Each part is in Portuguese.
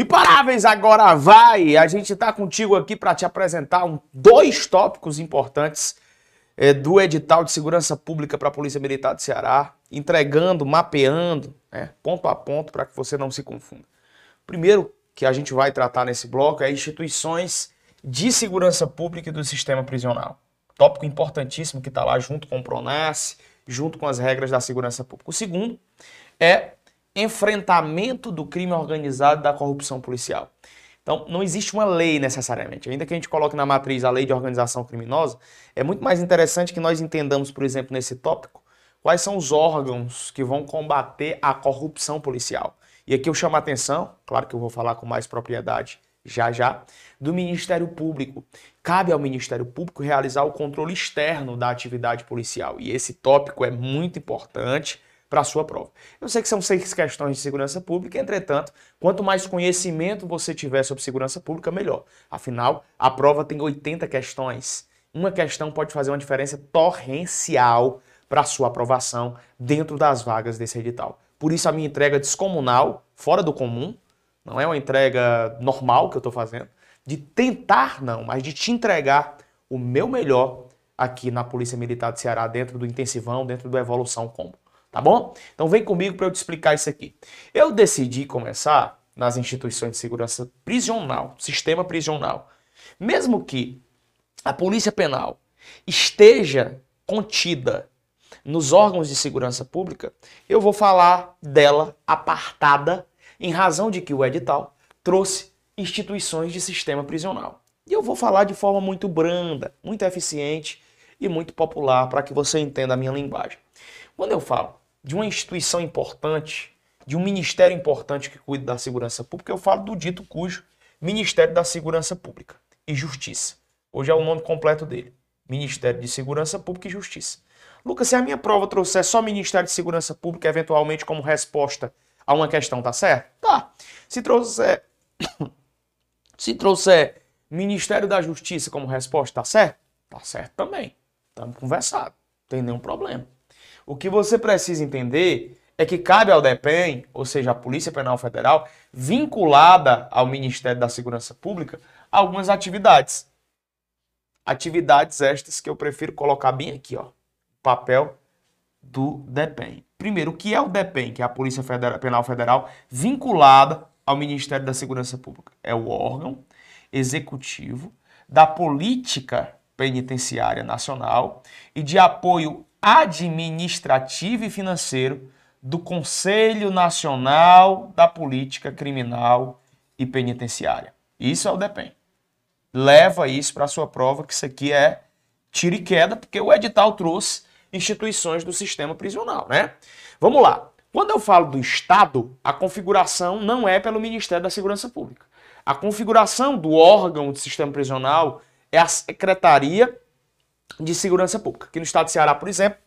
Imparáveis, agora vai! A gente está contigo aqui para te apresentar um, dois tópicos importantes é, do edital de segurança pública para a Polícia Militar do Ceará, entregando, mapeando, né, ponto a ponto, para que você não se confunda. Primeiro que a gente vai tratar nesse bloco é instituições de segurança pública e do sistema prisional. Tópico importantíssimo que está lá junto com o PRONAS, junto com as regras da segurança pública. O segundo é enfrentamento do crime organizado e da corrupção policial. Então, não existe uma lei necessariamente. Ainda que a gente coloque na matriz a lei de organização criminosa, é muito mais interessante que nós entendamos, por exemplo, nesse tópico, quais são os órgãos que vão combater a corrupção policial. E aqui eu chamo a atenção, claro que eu vou falar com mais propriedade já já, do Ministério Público. Cabe ao Ministério Público realizar o controle externo da atividade policial. E esse tópico é muito importante para a sua prova. Eu sei que são seis questões de segurança pública, entretanto, quanto mais conhecimento você tiver sobre segurança pública, melhor. Afinal, a prova tem 80 questões. Uma questão pode fazer uma diferença torrencial para a sua aprovação dentro das vagas desse edital. Por isso a minha entrega descomunal, fora do comum, não é uma entrega normal que eu estou fazendo, de tentar não, mas de te entregar o meu melhor aqui na Polícia Militar do Ceará, dentro do intensivão, dentro do Evolução Combo tá bom? Então vem comigo para eu te explicar isso aqui. Eu decidi começar nas instituições de segurança prisional, sistema prisional. Mesmo que a Polícia Penal esteja contida nos órgãos de segurança pública, eu vou falar dela apartada em razão de que o edital trouxe instituições de sistema prisional. E eu vou falar de forma muito branda, muito eficiente e muito popular para que você entenda a minha linguagem. Quando eu falo de uma instituição importante, de um ministério importante que cuida da segurança pública, eu falo do dito cujo Ministério da Segurança Pública e Justiça. Hoje é o nome completo dele. Ministério de Segurança Pública e Justiça. Lucas, se a minha prova trouxer só Ministério de Segurança Pública, eventualmente como resposta a uma questão, tá certo? Tá. Se trouxer. se trouxer Ministério da Justiça como resposta, tá certo? Tá certo também. Estamos conversados. Não tem nenhum problema. O que você precisa entender é que cabe ao DEPEN, ou seja, a Polícia Penal Federal, vinculada ao Ministério da Segurança Pública, algumas atividades. Atividades estas que eu prefiro colocar bem aqui, ó. Papel do DEPEN. Primeiro, o que é o DEPEN, que é a Polícia Federal, Penal Federal, vinculada ao Ministério da Segurança Pública? É o órgão executivo da política penitenciária nacional e de apoio administrativo e financeiro do Conselho Nacional da Política Criminal e Penitenciária. Isso é o DEPEN. Leva isso para a sua prova, que isso aqui é tiro e queda, porque o edital trouxe instituições do sistema prisional, né? Vamos lá. Quando eu falo do Estado, a configuração não é pelo Ministério da Segurança Pública. A configuração do órgão do sistema prisional é a Secretaria de Segurança Pública. Aqui no estado de Ceará, por exemplo,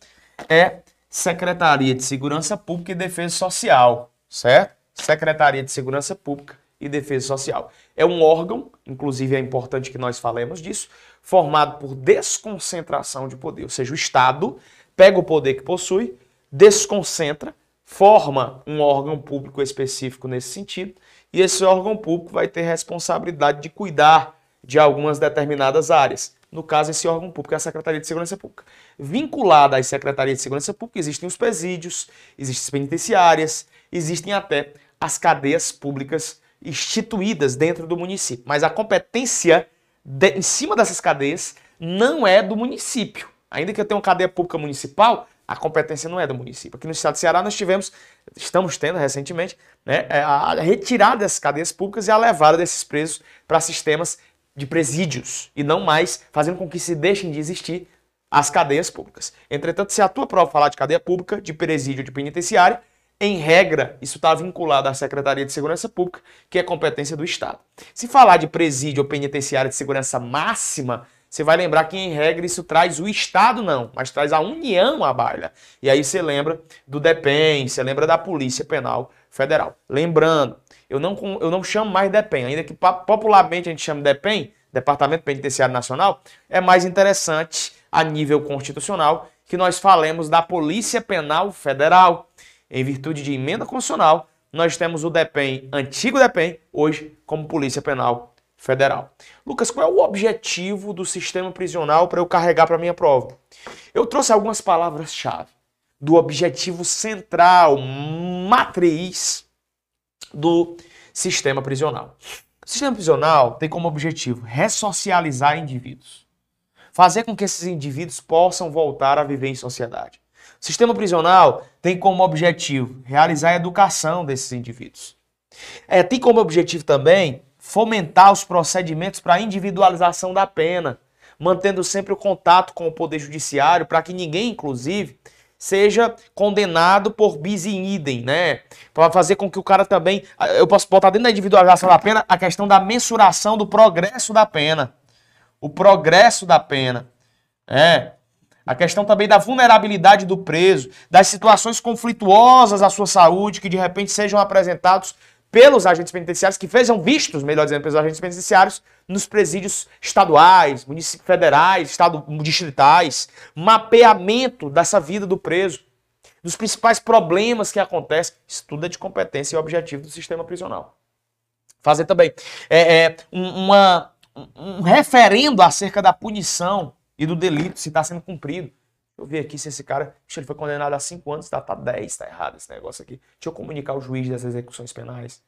é Secretaria de Segurança Pública e Defesa Social, certo? Secretaria de Segurança Pública e Defesa Social. É um órgão, inclusive é importante que nós falemos disso, formado por desconcentração de poder, ou seja, o Estado pega o poder que possui, desconcentra, forma um órgão público específico nesse sentido, e esse órgão público vai ter responsabilidade de cuidar de algumas determinadas áreas no caso, esse órgão público é a Secretaria de Segurança Pública. Vinculada à Secretaria de Segurança Pública, existem os presídios, existem as penitenciárias, existem até as cadeias públicas instituídas dentro do município. Mas a competência de, em cima dessas cadeias não é do município. Ainda que eu tenha uma cadeia pública municipal, a competência não é do município. Aqui no estado de Ceará nós tivemos, estamos tendo recentemente, né, a retirada dessas cadeias públicas e a levada desses presos para sistemas de presídios e não mais fazendo com que se deixem de existir as cadeias públicas. Entretanto, se a tua prova falar de cadeia pública, de presídio, de penitenciária, em regra, isso está vinculado à Secretaria de Segurança Pública, que é competência do Estado. Se falar de presídio ou penitenciária de segurança máxima, você vai lembrar que, em regra, isso traz o Estado, não, mas traz a União à baila. E aí você lembra do DEPEN, você lembra da Polícia Penal Federal. Lembrando, eu não, eu não chamo mais DEPEN, ainda que popularmente a gente chama DEPEN, Departamento Penitenciário Nacional, é mais interessante a nível constitucional que nós falemos da Polícia Penal Federal, em virtude de emenda constitucional nós temos o DEPEN, antigo DEPEN, hoje como Polícia Penal Federal. Lucas, qual é o objetivo do sistema prisional para eu carregar para minha prova? Eu trouxe algumas palavras-chave do objetivo central, matriz do sistema prisional. O sistema prisional tem como objetivo ressocializar indivíduos, fazer com que esses indivíduos possam voltar a viver em sociedade. O sistema prisional tem como objetivo realizar a educação desses indivíduos. É, tem como objetivo também fomentar os procedimentos para a individualização da pena, mantendo sempre o contato com o Poder Judiciário para que ninguém, inclusive, seja condenado por bis in idem, né? Para fazer com que o cara também. Eu posso botar dentro da individualização da pena a questão da mensuração do progresso da pena. O progresso da pena. É. A questão também da vulnerabilidade do preso, das situações conflituosas à sua saúde que de repente sejam apresentados pelos agentes penitenciários, que sejam vistos, melhor dizendo, pelos agentes penitenciários nos presídios estaduais, federais, estado, distritais, mapeamento dessa vida do preso, dos principais problemas que acontecem. Isso tudo é de competência e objetivo do sistema prisional. Fazer também é, é, um, uma, um referendo acerca da punição e do delito, se está sendo cumprido. Eu vi aqui se esse cara, ele foi condenado a 5 anos, está tá 10, está errado esse negócio aqui. Deixa eu comunicar o juiz das execuções penais.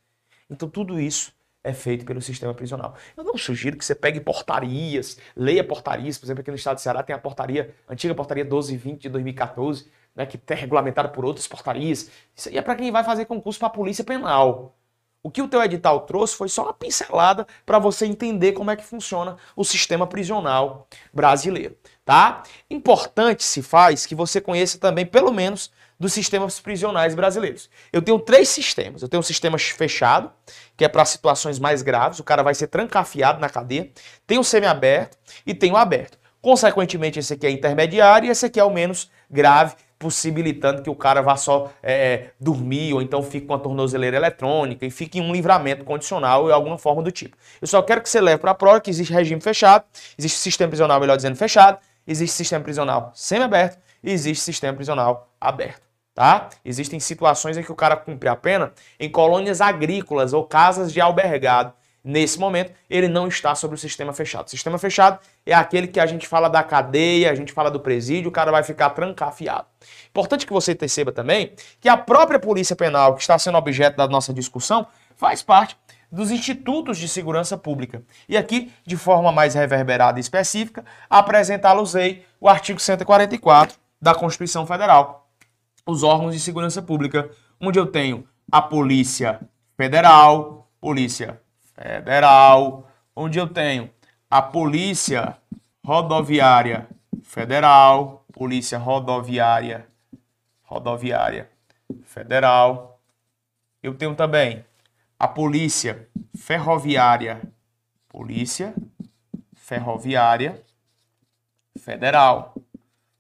Então tudo isso é feito pelo sistema prisional. Eu não sugiro que você pegue portarias, leia portarias, por exemplo, aqui no estado de Ceará tem a portaria, a antiga portaria 1220 de 2014, né, que é regulamentada por outras portarias. Isso aí é para quem vai fazer concurso para a polícia penal. O que o teu edital trouxe foi só uma pincelada para você entender como é que funciona o sistema prisional brasileiro, tá? Importante se faz que você conheça também pelo menos dos sistemas prisionais brasileiros. Eu tenho três sistemas. Eu tenho um sistema fechado, que é para situações mais graves, o cara vai ser trancafiado na cadeia. Tem o semiaberto e tem o aberto. Consequentemente, esse aqui é intermediário e esse aqui é o menos grave, possibilitando que o cara vá só é, é, dormir ou então fique com a tornozeleira eletrônica e fique em um livramento condicional ou alguma forma do tipo. Eu só quero que você leve para a prova que existe regime fechado, existe sistema prisional, melhor dizendo, fechado, existe sistema prisional semi-aberto e existe sistema prisional aberto. Tá? Existem situações em que o cara cumpre a pena em colônias agrícolas ou casas de albergado Nesse momento, ele não está sobre o sistema fechado. O sistema fechado é aquele que a gente fala da cadeia, a gente fala do presídio, o cara vai ficar trancafiado. Importante que você perceba também que a própria Polícia Penal, que está sendo objeto da nossa discussão, faz parte dos institutos de segurança pública. E aqui, de forma mais reverberada e específica, apresentá-los-ei o artigo 144 da Constituição Federal, os órgãos de segurança pública, onde eu tenho a Polícia Federal, Polícia Federal, onde eu tenho a Polícia Rodoviária Federal, Polícia Rodoviária Rodoviária Federal. Eu tenho também a Polícia Ferroviária, Polícia Ferroviária Federal,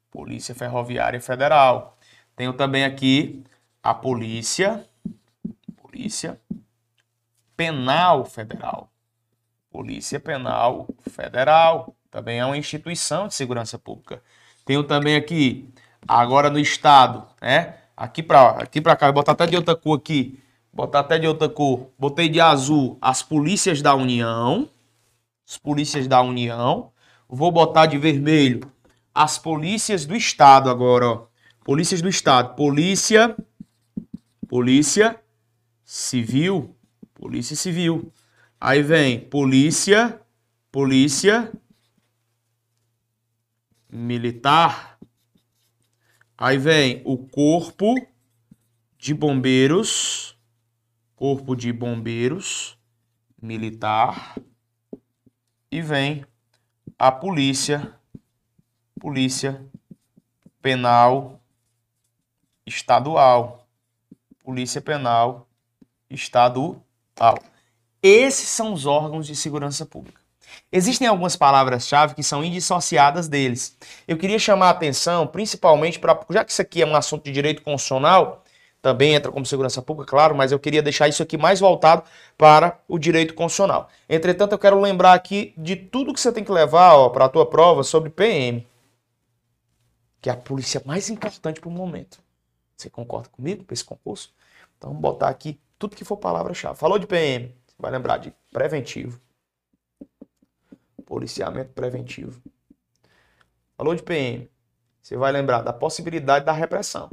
Polícia Ferroviária Federal. Tenho também aqui a Polícia Polícia Penal Federal. Polícia Penal Federal também é uma instituição de segurança pública. Tenho também aqui, agora no estado, né? Aqui para aqui para cá, vou botar até de outra cor aqui, botar até de outra cor. Botei de azul as polícias da União, as polícias da União. Vou botar de vermelho as polícias do estado agora, ó. Polícias do estado, polícia, polícia civil Polícia Civil. Aí vem Polícia, Polícia Militar. Aí vem o Corpo de Bombeiros, Corpo de Bombeiros Militar. E vem a Polícia, Polícia Penal Estadual. Polícia Penal Estadual tal. Esses são os órgãos de segurança pública. Existem algumas palavras-chave que são indissociadas deles. Eu queria chamar a atenção, principalmente para. Já que isso aqui é um assunto de direito constitucional, também entra como segurança pública, claro, mas eu queria deixar isso aqui mais voltado para o direito constitucional. Entretanto, eu quero lembrar aqui de tudo que você tem que levar para a tua prova sobre PM, que é a polícia mais importante para o momento. Você concorda comigo para esse concurso? Então, vamos botar aqui tudo que for palavra-chave. Falou de PM, vai lembrar de preventivo. Policiamento preventivo. Falou de PM, você vai lembrar da possibilidade da repressão.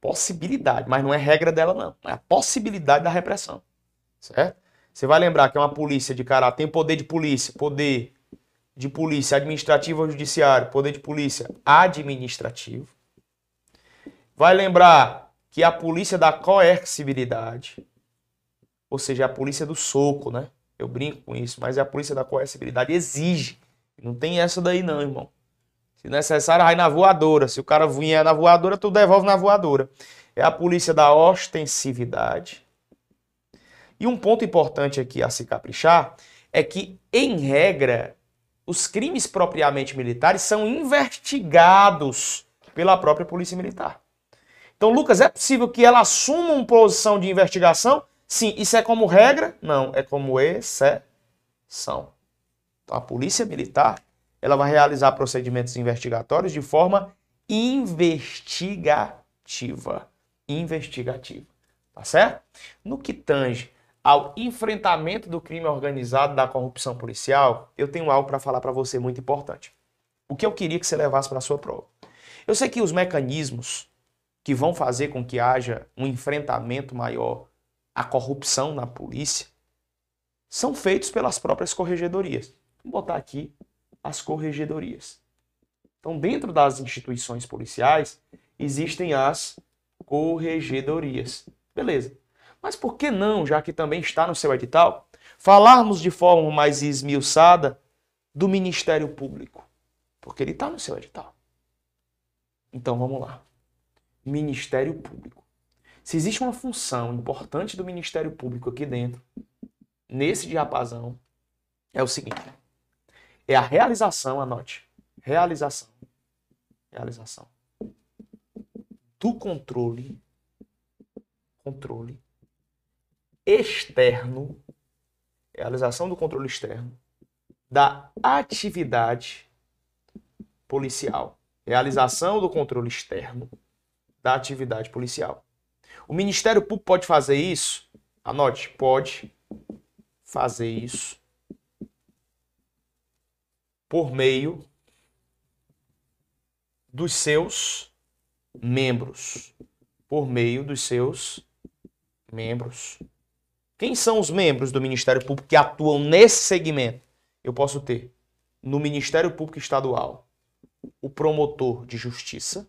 Possibilidade, mas não é regra dela, não. É a possibilidade da repressão. Certo? Você vai lembrar que é uma polícia de caráter, tem poder de polícia, poder de polícia administrativo ou judiciário, poder de polícia administrativo. Vai lembrar que é a polícia da coercibilidade, ou seja, a polícia do soco, né? Eu brinco com isso, mas é a polícia da coercibilidade exige. Não tem essa daí não, irmão. Se necessário, vai na voadora. Se o cara vier na voadora, tu devolve na voadora. É a polícia da ostensividade. E um ponto importante aqui a se caprichar é que, em regra, os crimes propriamente militares são investigados pela própria Polícia Militar. Então, Lucas, é possível que ela assuma uma posição de investigação? Sim. Isso é como regra? Não, é como exceção. Então, a Polícia Militar ela vai realizar procedimentos investigatórios de forma investigativa. Investigativa. Tá certo? No que tange ao enfrentamento do crime organizado, da corrupção policial, eu tenho algo para falar para você muito importante. O que eu queria que você levasse para a sua prova. Eu sei que os mecanismos que vão fazer com que haja um enfrentamento maior à corrupção na polícia são feitos pelas próprias corregedorias. Vou botar aqui as corregedorias. Então, dentro das instituições policiais, existem as corregedorias. Beleza. Mas por que não, já que também está no seu edital, falarmos de forma mais esmiuçada do Ministério Público? Porque ele está no seu edital. Então vamos lá. Ministério Público. Se existe uma função importante do Ministério Público aqui dentro, nesse diapasão, é o seguinte: é a realização, anote, realização, realização do controle, controle externo, realização do controle externo da atividade policial, realização do controle externo da atividade policial. O Ministério Público pode fazer isso? Anote, pode fazer isso por meio dos seus membros. Por meio dos seus membros. Quem são os membros do Ministério Público que atuam nesse segmento? Eu posso ter no Ministério Público Estadual o promotor de justiça,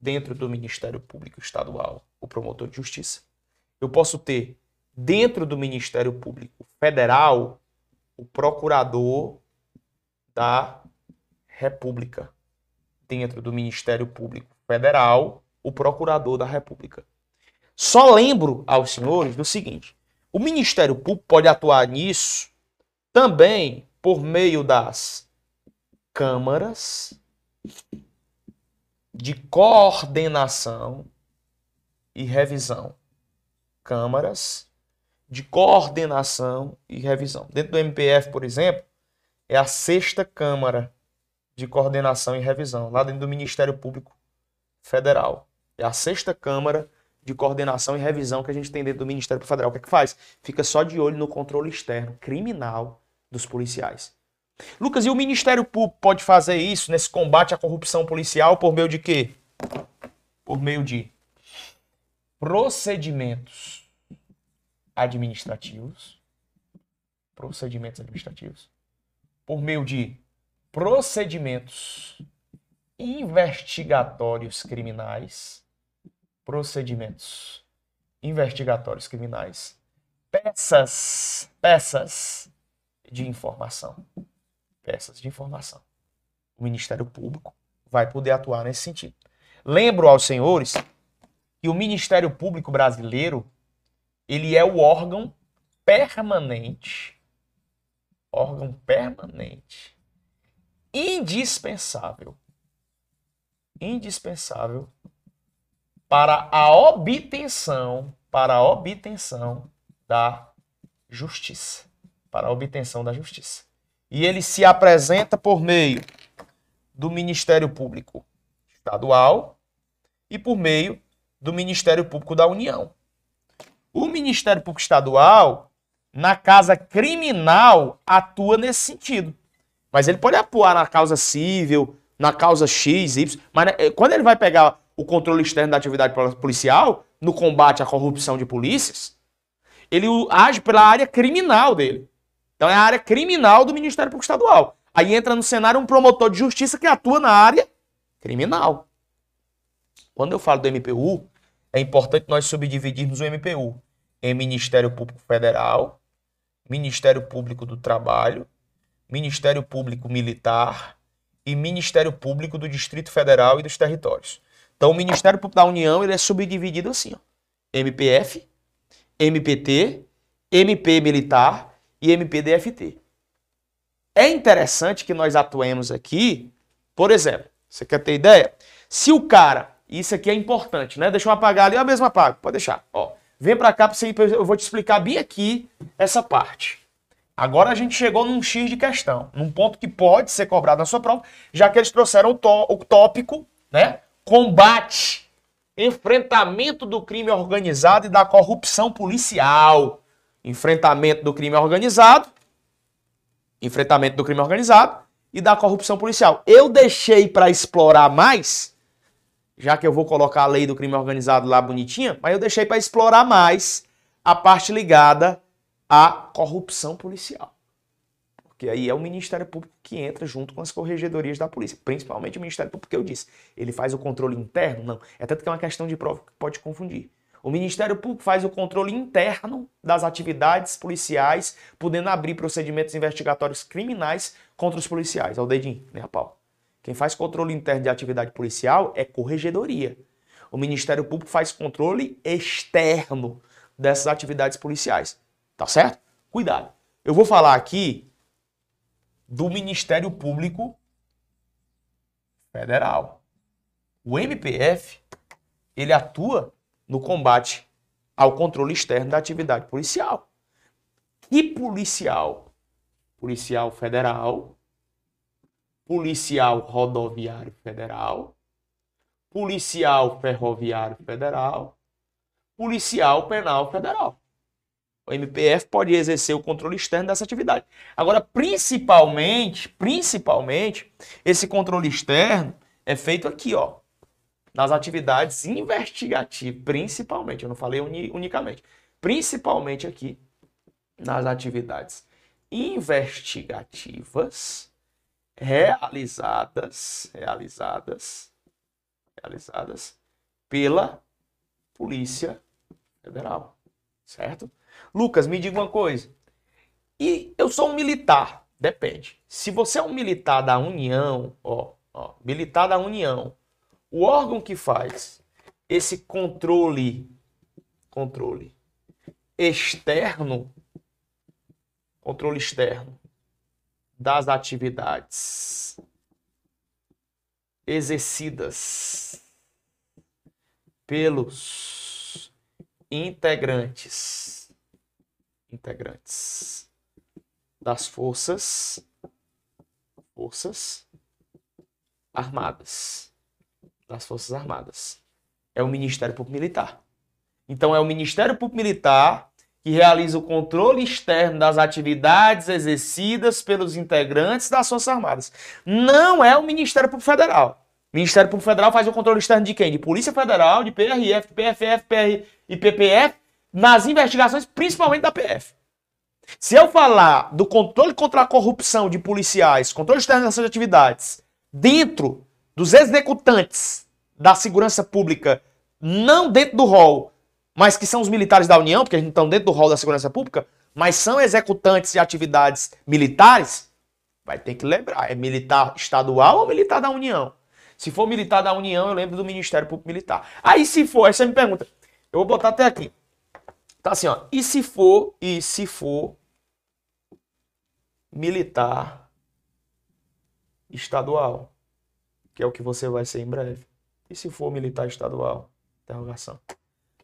dentro do Ministério Público Estadual, o promotor de justiça. Eu posso ter dentro do Ministério Público Federal o procurador da República. Dentro do Ministério Público Federal, o procurador da República. Só lembro aos senhores do seguinte: o Ministério Público pode atuar nisso também por meio das câmaras de coordenação e revisão. Câmaras de coordenação e revisão. Dentro do MPF, por exemplo, é a sexta Câmara de Coordenação e Revisão, lá dentro do Ministério Público Federal. É a sexta Câmara de Coordenação e Revisão que a gente tem dentro do Ministério Federal. O que é que faz? Fica só de olho no controle externo, criminal, dos policiais. Lucas, e o Ministério Público pode fazer isso nesse combate à corrupção policial por meio de quê? Por meio de procedimentos administrativos. Procedimentos administrativos por meio de procedimentos investigatórios criminais, procedimentos investigatórios criminais, peças, peças de informação, peças de informação. O Ministério Público vai poder atuar nesse sentido. Lembro aos senhores que o Ministério Público brasileiro ele é o órgão permanente órgão permanente, indispensável, indispensável para a obtenção, para a obtenção da justiça, para a obtenção da justiça. E ele se apresenta por meio do Ministério Público Estadual e por meio do Ministério Público da União. O Ministério Público Estadual, na casa criminal, atua nesse sentido. Mas ele pode atuar na causa civil, na causa X, Y, mas né, quando ele vai pegar o controle externo da atividade policial, no combate à corrupção de polícias, ele age pela área criminal dele. Então é a área criminal do Ministério Público Estadual. Aí entra no cenário um promotor de justiça que atua na área criminal. Quando eu falo do MPU, é importante nós subdividirmos o MPU em Ministério Público Federal, Ministério Público do Trabalho, Ministério Público Militar e Ministério Público do Distrito Federal e dos Territórios. Então, o Ministério Público da União ele é subdividido assim: ó. MPF, MPT, MP Militar e MPDFT. É interessante que nós atuemos aqui, por exemplo, você quer ter ideia? Se o cara, isso aqui é importante, né? Deixa eu apagar ali, eu mesmo apago, pode deixar. Ó, vem para cá, você, eu vou te explicar bem aqui essa parte. Agora a gente chegou num X de questão, num ponto que pode ser cobrado na sua prova, já que eles trouxeram o, o tópico, né? Combate, enfrentamento do crime organizado e da corrupção policial. Enfrentamento do crime organizado, enfrentamento do crime organizado e da corrupção policial. Eu deixei para explorar mais, já que eu vou colocar a lei do crime organizado lá bonitinha, mas eu deixei para explorar mais a parte ligada à corrupção policial. Porque aí é o Ministério Público que entra junto com as corregedorias da polícia, principalmente o Ministério Público, que eu disse. Ele faz o controle interno? Não. É tanto que é uma questão de prova que pode confundir. O Ministério Público faz o controle interno das atividades policiais, podendo abrir procedimentos investigatórios criminais contra os policiais. É o dedinho, né, a pau. Quem faz controle interno de atividade policial é corregedoria. O Ministério Público faz controle externo dessas atividades policiais. Tá certo? Cuidado. Eu vou falar aqui do Ministério Público Federal. O MPF, ele atua no combate ao controle externo da atividade policial. Que policial? Policial federal, policial rodoviário federal, policial ferroviário federal, policial penal federal. O MPF pode exercer o controle externo dessa atividade. Agora, principalmente, principalmente, esse controle externo é feito aqui, ó, nas atividades investigativas, principalmente, eu não falei uni, unicamente, principalmente aqui nas atividades investigativas realizadas, realizadas, realizadas pela Polícia Federal, certo? Lucas, me diga uma coisa. E eu sou um militar, depende. Se você é um militar da União, ó, ó, militar da União, o órgão que faz esse controle, controle externo, controle externo das atividades exercidas pelos integrantes integrantes das forças forças armadas das Forças Armadas. É o Ministério Público Militar. Então é o Ministério Público Militar que realiza o controle externo das atividades exercidas pelos integrantes das Forças Armadas. Não é o Ministério Público Federal. O Ministério Público Federal faz o controle externo de quem? De Polícia Federal, de PRF, PFF, PR e PPF, nas investigações, principalmente da PF. Se eu falar do controle contra a corrupção de policiais, controle externo dessas atividades, dentro dos executantes da segurança pública, não dentro do rol, mas que são os militares da União, porque eles não estão dentro do rol da segurança pública, mas são executantes de atividades militares, vai ter que lembrar, é militar estadual ou militar da União? Se for militar da União, eu lembro do Ministério Público Militar. Aí se for, aí você me pergunta, eu vou botar até aqui. Tá assim, ó. E se for, e se for militar estadual? Que é o que você vai ser em breve. E se for militar estadual? Interrogação.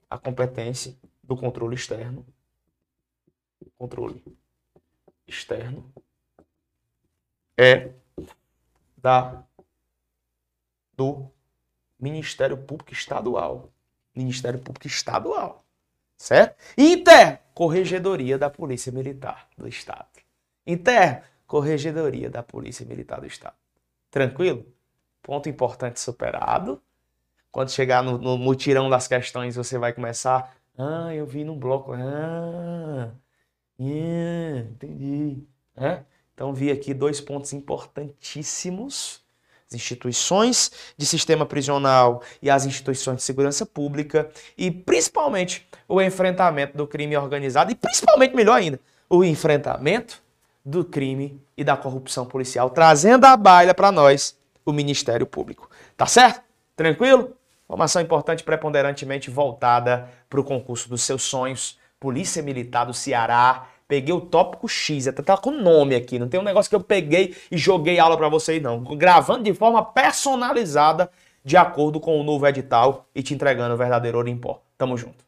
A competência do controle externo. Controle externo é da do Ministério Público Estadual. Ministério Público Estadual. Certo? Inter, Corregedoria da Polícia Militar do Estado. Inter, Corregedoria da Polícia Militar do Estado. Tranquilo? Ponto importante superado. Quando chegar no, no mutirão das questões, você vai começar. Ah, eu vi no bloco. Ah, yeah, entendi. É? Então, vi aqui dois pontos importantíssimos as instituições de sistema prisional e as instituições de segurança pública e principalmente o enfrentamento do crime organizado e principalmente, melhor ainda, o enfrentamento do crime e da corrupção policial, trazendo a baila para nós o Ministério Público. Tá certo? Tranquilo? Informação importante preponderantemente voltada para o concurso dos seus sonhos, Polícia Militar do Ceará, Peguei o tópico X, até tá com nome aqui. Não tem um negócio que eu peguei e joguei aula para vocês, não. Gravando de forma personalizada, de acordo com o novo edital e te entregando o verdadeiro ouro em pó. Tamo junto.